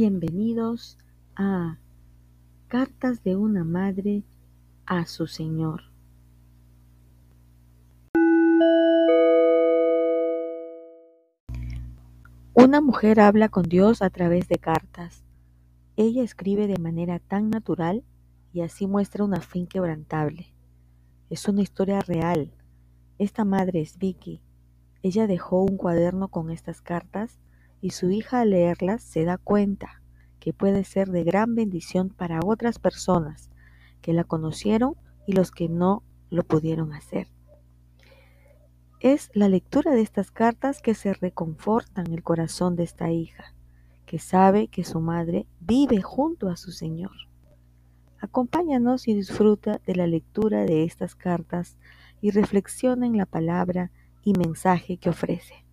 Bienvenidos a Cartas de una Madre a su Señor. Una mujer habla con Dios a través de cartas. Ella escribe de manera tan natural y así muestra una fe inquebrantable. Es una historia real. Esta madre es Vicky. Ella dejó un cuaderno con estas cartas y su hija al leerlas se da cuenta que puede ser de gran bendición para otras personas que la conocieron y los que no lo pudieron hacer. Es la lectura de estas cartas que se reconfortan el corazón de esta hija, que sabe que su madre vive junto a su Señor. Acompáñanos y disfruta de la lectura de estas cartas y reflexiona en la palabra y mensaje que ofrece.